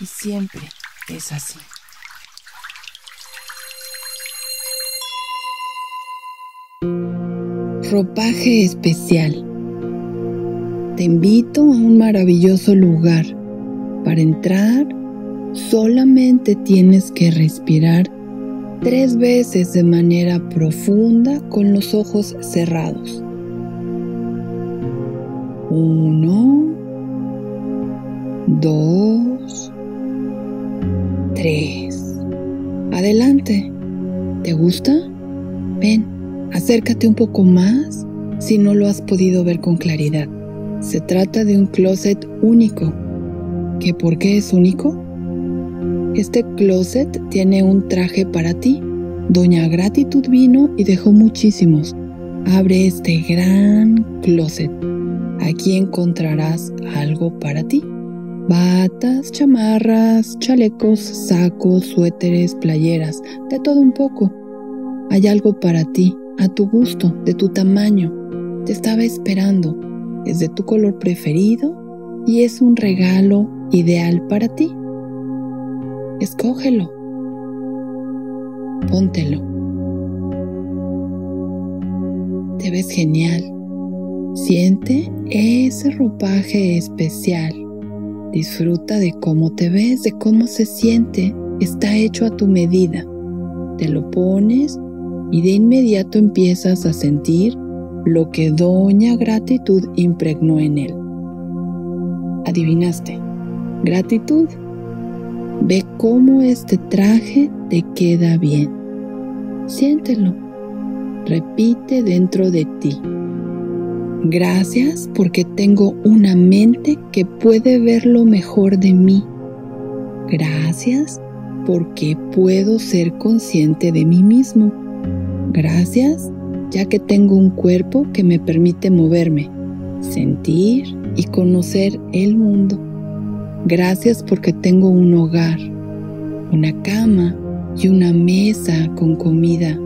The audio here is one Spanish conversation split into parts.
Y siempre es así. Ropaje especial. Te invito a un maravilloso lugar. Para entrar, solamente tienes que respirar tres veces de manera profunda con los ojos cerrados. Uno, dos, tres. Adelante. ¿Te gusta? Ven, acércate un poco más si no lo has podido ver con claridad. Se trata de un closet único. ¿Qué por qué es único? Este closet tiene un traje para ti. Doña Gratitud vino y dejó muchísimos. Abre este gran closet. Aquí encontrarás algo para ti. Batas, chamarras, chalecos, sacos, suéteres, playeras, de todo un poco. Hay algo para ti, a tu gusto, de tu tamaño. Te estaba esperando. Es de tu color preferido y es un regalo ideal para ti. Escógelo. Póntelo. Te ves genial. Siente ese ropaje especial. Disfruta de cómo te ves, de cómo se siente. Está hecho a tu medida. Te lo pones y de inmediato empiezas a sentir lo que Doña Gratitud impregnó en él. Adivinaste. Gratitud Ve cómo este traje te queda bien. Siéntelo. Repite dentro de ti. Gracias porque tengo una mente que puede ver lo mejor de mí. Gracias porque puedo ser consciente de mí mismo. Gracias ya que tengo un cuerpo que me permite moverme, sentir y conocer el mundo. Gracias porque tengo un hogar, una cama y una mesa con comida.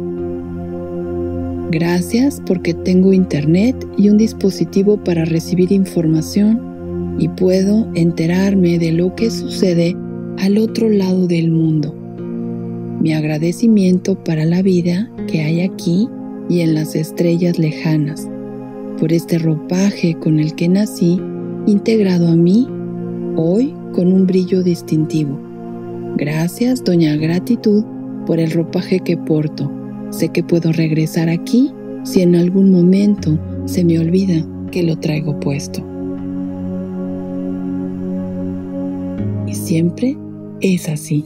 Gracias porque tengo internet y un dispositivo para recibir información y puedo enterarme de lo que sucede al otro lado del mundo. Mi agradecimiento para la vida que hay aquí y en las estrellas lejanas, por este ropaje con el que nací integrado a mí hoy con un brillo distintivo. Gracias, Doña Gratitud, por el ropaje que porto. Sé que puedo regresar aquí si en algún momento se me olvida que lo traigo puesto. Y siempre es así.